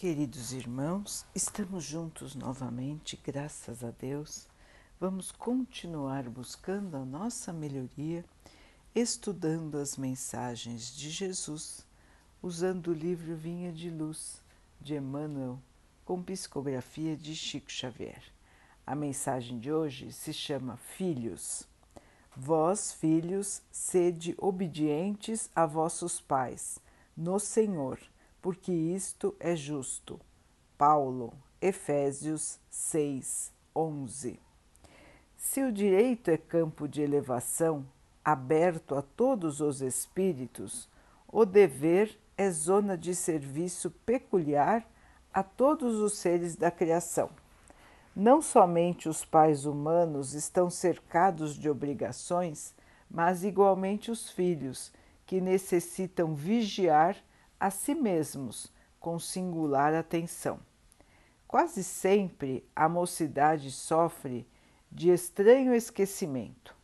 Queridos irmãos, estamos juntos novamente, graças a Deus. Vamos continuar buscando a nossa melhoria, estudando as mensagens de Jesus, usando o livro Vinha de Luz de Emmanuel, com psicografia de Chico Xavier. A mensagem de hoje se chama Filhos. Vós, filhos, sede obedientes a vossos pais, no Senhor porque isto é justo. Paulo, Efésios 6, 11. Se o direito é campo de elevação, aberto a todos os espíritos, o dever é zona de serviço peculiar a todos os seres da criação. Não somente os pais humanos estão cercados de obrigações, mas igualmente os filhos, que necessitam vigiar a si mesmos com singular atenção. Quase sempre a mocidade sofre de estranho esquecimento.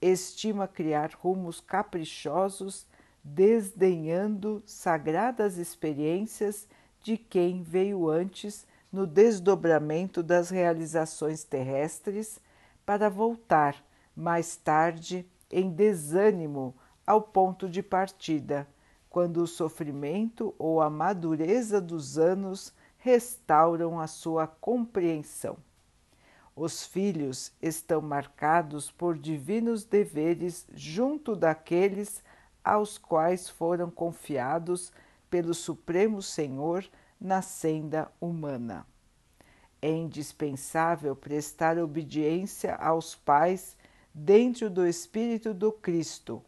Estima criar rumos caprichosos, desdenhando sagradas experiências de quem veio antes no desdobramento das realizações terrestres para voltar mais tarde em desânimo ao ponto de partida quando o sofrimento ou a madureza dos anos restauram a sua compreensão. Os filhos estão marcados por divinos deveres junto daqueles aos quais foram confiados pelo Supremo Senhor na senda humana. É indispensável prestar obediência aos pais dentro do espírito do Cristo,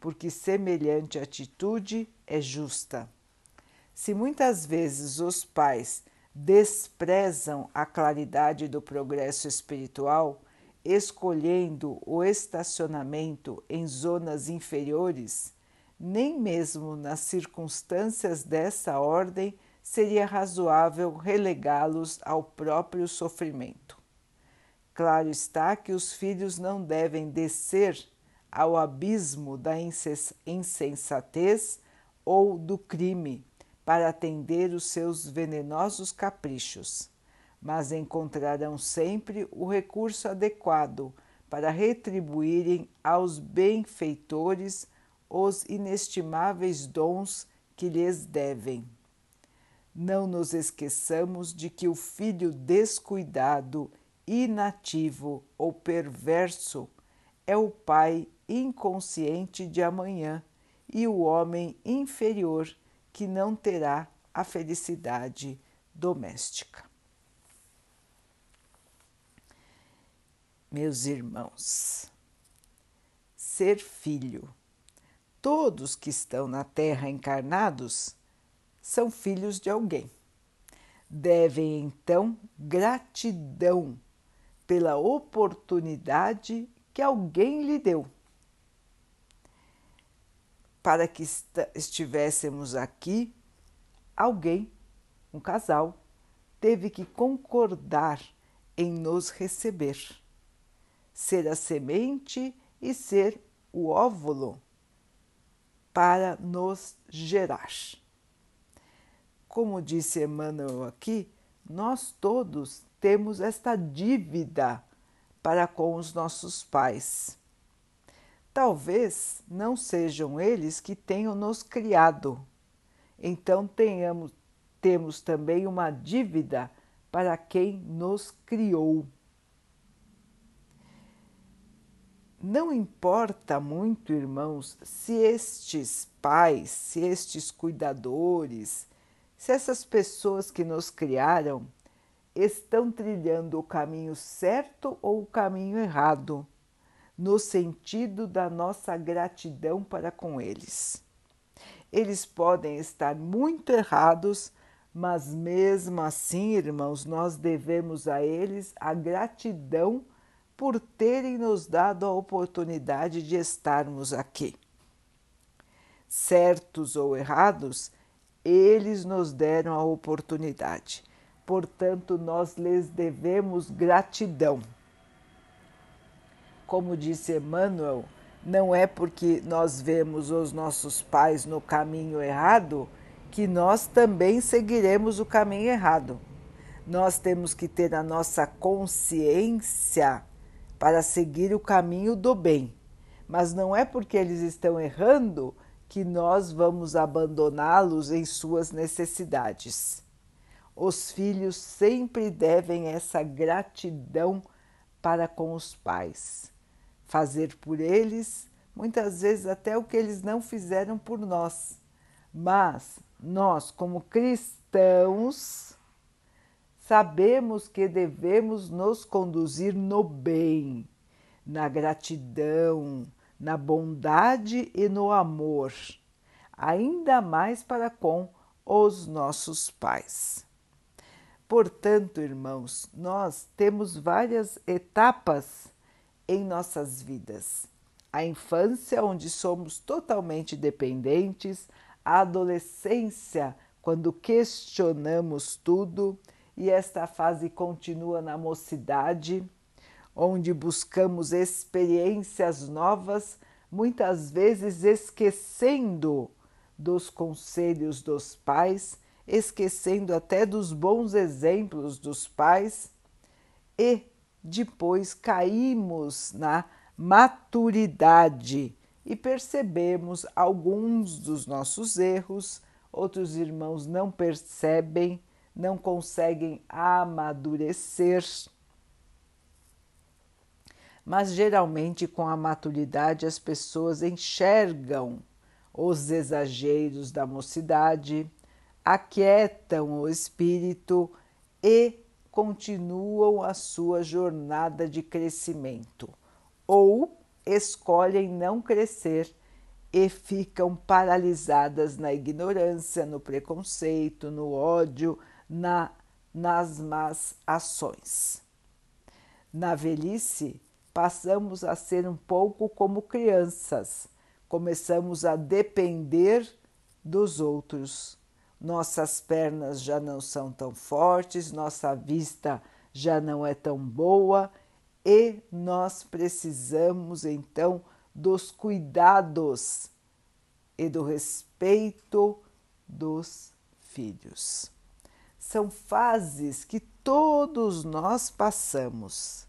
porque semelhante atitude é justa. Se muitas vezes os pais desprezam a claridade do progresso espiritual, escolhendo o estacionamento em zonas inferiores, nem mesmo nas circunstâncias dessa ordem seria razoável relegá-los ao próprio sofrimento. Claro está que os filhos não devem descer ao abismo da insensatez ou do crime para atender os seus venenosos caprichos, mas encontrarão sempre o recurso adequado para retribuírem aos benfeitores os inestimáveis dons que lhes devem. Não nos esqueçamos de que o filho descuidado, inativo ou perverso é o pai inconsciente de amanhã e o homem inferior que não terá a felicidade doméstica. Meus irmãos, ser filho, todos que estão na Terra encarnados são filhos de alguém. Devem então gratidão pela oportunidade que alguém lhe deu para que estivéssemos aqui, alguém, um casal, teve que concordar em nos receber, ser a semente e ser o óvulo para nos gerar. Como disse Emmanuel aqui, nós todos temos esta dívida para com os nossos pais Talvez não sejam eles que tenham nos criado. Então tenhamos, temos também uma dívida para quem nos criou. Não importa muito, irmãos, se estes pais, se estes cuidadores, se essas pessoas que nos criaram estão trilhando o caminho certo ou o caminho errado no sentido da nossa gratidão para com eles. Eles podem estar muito errados, mas mesmo assim, irmãos, nós devemos a eles a gratidão por terem nos dado a oportunidade de estarmos aqui. Certos ou errados, eles nos deram a oportunidade. Portanto, nós lhes devemos gratidão como disse Emmanuel, não é porque nós vemos os nossos pais no caminho errado que nós também seguiremos o caminho errado. Nós temos que ter a nossa consciência para seguir o caminho do bem. Mas não é porque eles estão errando que nós vamos abandoná-los em suas necessidades. Os filhos sempre devem essa gratidão para com os pais, fazer por eles muitas vezes até o que eles não fizeram por nós. Mas nós, como cristãos, sabemos que devemos nos conduzir no bem, na gratidão, na bondade e no amor, ainda mais para com os nossos pais. Portanto, irmãos, nós temos várias etapas em nossas vidas. A infância, onde somos totalmente dependentes, a adolescência, quando questionamos tudo, e esta fase continua na mocidade, onde buscamos experiências novas, muitas vezes esquecendo dos conselhos dos pais, esquecendo até dos bons exemplos dos pais, e depois caímos na maturidade e percebemos alguns dos nossos erros, outros irmãos não percebem, não conseguem amadurecer. Mas geralmente com a maturidade as pessoas enxergam os exageros da mocidade, aquietam o espírito e continuam a sua jornada de crescimento, ou escolhem não crescer e ficam paralisadas na ignorância, no preconceito, no ódio, na, nas más ações. Na velhice, passamos a ser um pouco como crianças, começamos a depender dos outros. Nossas pernas já não são tão fortes, nossa vista já não é tão boa e nós precisamos então dos cuidados e do respeito dos filhos. São fases que todos nós passamos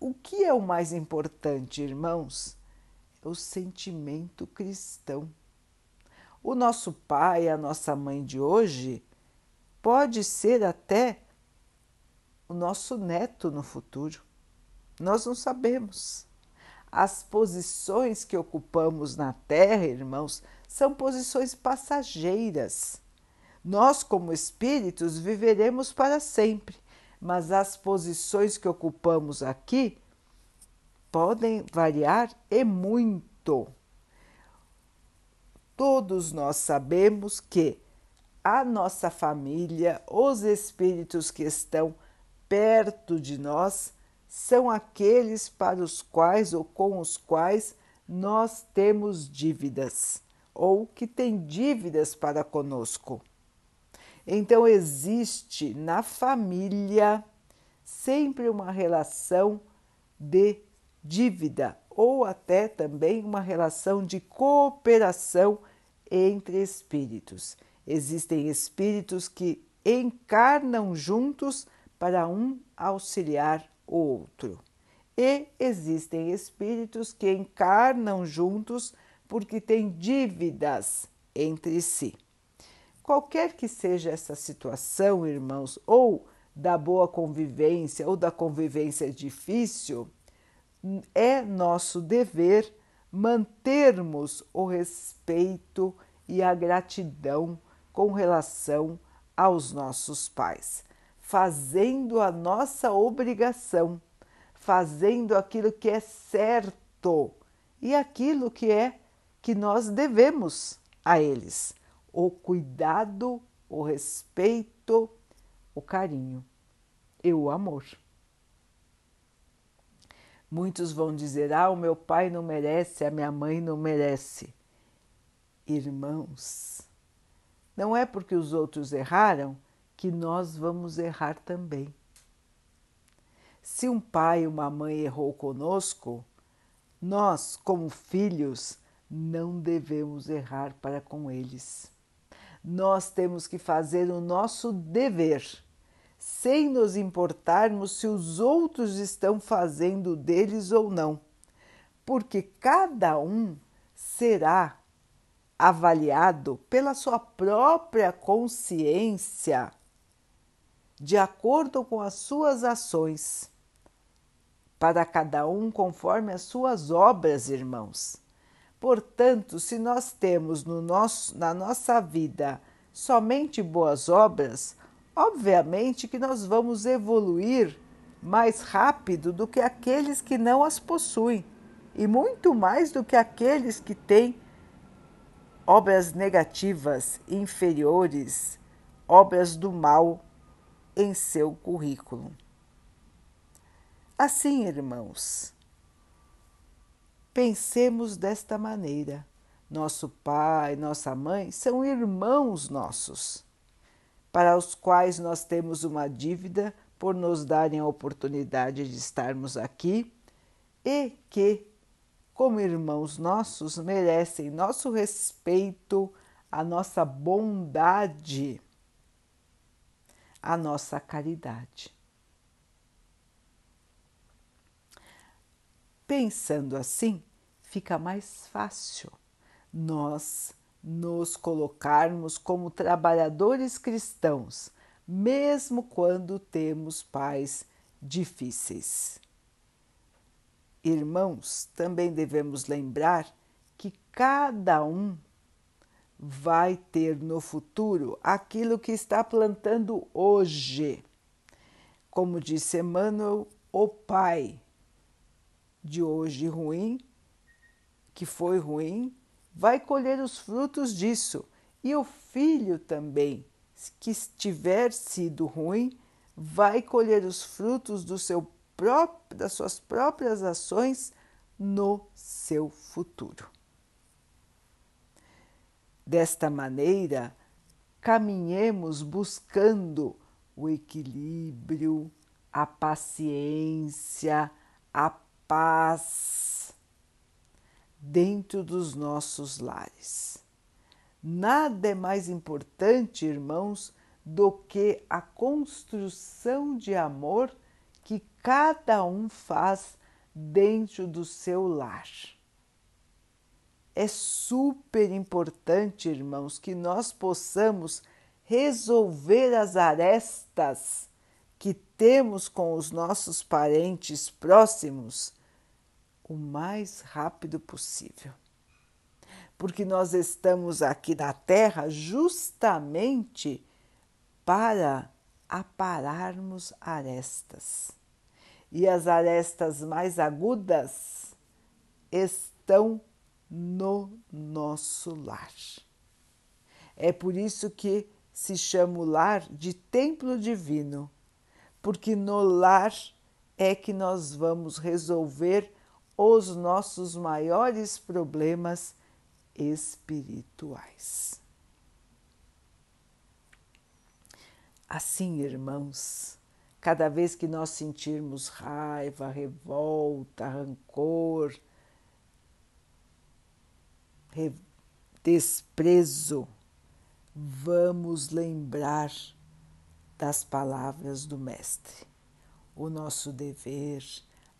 o que é o mais importante, irmãos? É o sentimento cristão. O nosso pai, a nossa mãe de hoje, pode ser até o nosso neto no futuro. Nós não sabemos. As posições que ocupamos na Terra, irmãos, são posições passageiras. Nós, como espíritos, viveremos para sempre mas as posições que ocupamos aqui podem variar e muito. Todos nós sabemos que a nossa família, os espíritos que estão perto de nós, são aqueles para os quais ou com os quais nós temos dívidas ou que têm dívidas para conosco. Então, existe na família sempre uma relação de dívida ou até também uma relação de cooperação entre espíritos. Existem espíritos que encarnam juntos para um auxiliar o outro. E existem espíritos que encarnam juntos porque têm dívidas entre si. Qualquer que seja essa situação, irmãos, ou da boa convivência ou da convivência difícil, é nosso dever mantermos o respeito e a gratidão com relação aos nossos pais, fazendo a nossa obrigação, fazendo aquilo que é certo e aquilo que é que nós devemos a eles o cuidado, o respeito, o carinho e o amor. Muitos vão dizer: Ah, o meu pai não merece, a minha mãe não merece. Irmãos, não é porque os outros erraram que nós vamos errar também. Se um pai e uma mãe errou conosco, nós, como filhos, não devemos errar para com eles nós temos que fazer o nosso dever, sem nos importarmos se os outros estão fazendo deles ou não, porque cada um será avaliado pela sua própria consciência, de acordo com as suas ações, para cada um conforme as suas obras, irmãos. Portanto, se nós temos no nosso, na nossa vida somente boas obras, obviamente que nós vamos evoluir mais rápido do que aqueles que não as possuem e muito mais do que aqueles que têm obras negativas, inferiores, obras do mal em seu currículo. Assim, irmãos, pensemos desta maneira. Nosso pai, nossa mãe são irmãos nossos, para os quais nós temos uma dívida por nos darem a oportunidade de estarmos aqui e que como irmãos nossos, merecem nosso respeito, a nossa bondade, a nossa caridade. Pensando assim, fica mais fácil nós nos colocarmos como trabalhadores cristãos, mesmo quando temos pais difíceis. Irmãos, também devemos lembrar que cada um vai ter no futuro aquilo que está plantando hoje. Como disse Emmanuel, o pai de hoje ruim, que foi ruim, vai colher os frutos disso. E o filho também, que tiver sido ruim, vai colher os frutos do seu das suas próprias ações no seu futuro. Desta maneira, caminhemos buscando o equilíbrio, a paciência, a paz dentro dos nossos lares. Nada é mais importante, irmãos, do que a construção de amor que cada um faz dentro do seu lar. É super importante, irmãos, que nós possamos resolver as arestas que temos com os nossos parentes próximos o mais rápido possível. Porque nós estamos aqui na Terra justamente para apararmos arestas e as arestas mais agudas estão no nosso lar. É por isso que se chama o lar de templo divino, porque no lar é que nós vamos resolver os nossos maiores problemas espirituais. Assim, irmãos, Cada vez que nós sentirmos raiva, revolta, rancor, desprezo, vamos lembrar das palavras do Mestre. O nosso dever,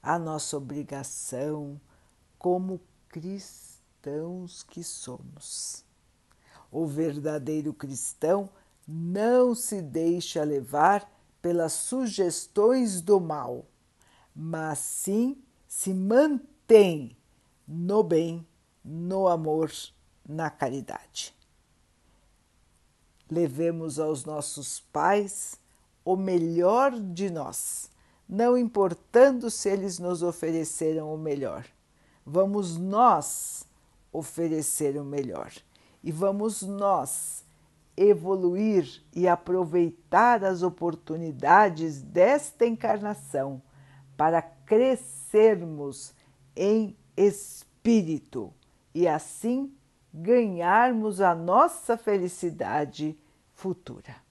a nossa obrigação como cristãos que somos. O verdadeiro cristão não se deixa levar pelas sugestões do mal, mas sim se mantém no bem, no amor, na caridade. Levemos aos nossos pais o melhor de nós, não importando se eles nos ofereceram o melhor. Vamos nós oferecer o melhor e vamos nós evoluir e aproveitar as oportunidades desta encarnação para crescermos em espírito e assim ganharmos a nossa felicidade futura.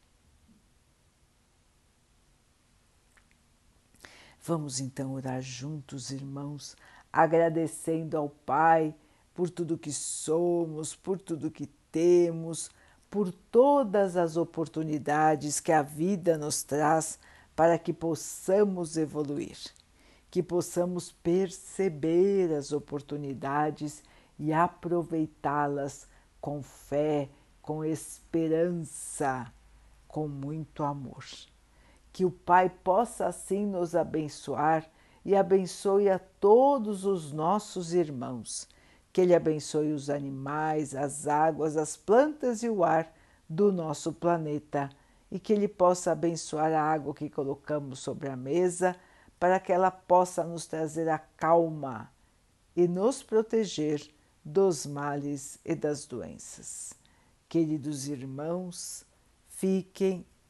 Vamos então orar juntos, irmãos, agradecendo ao Pai por tudo que somos, por tudo que temos por todas as oportunidades que a vida nos traz para que possamos evoluir, que possamos perceber as oportunidades e aproveitá-las com fé, com esperança, com muito amor. Que o Pai possa assim nos abençoar e abençoe a todos os nossos irmãos. Que Ele abençoe os animais, as águas, as plantas e o ar do nosso planeta e que Ele possa abençoar a água que colocamos sobre a mesa para que ela possa nos trazer a calma e nos proteger dos males e das doenças. Queridos irmãos, fiquem,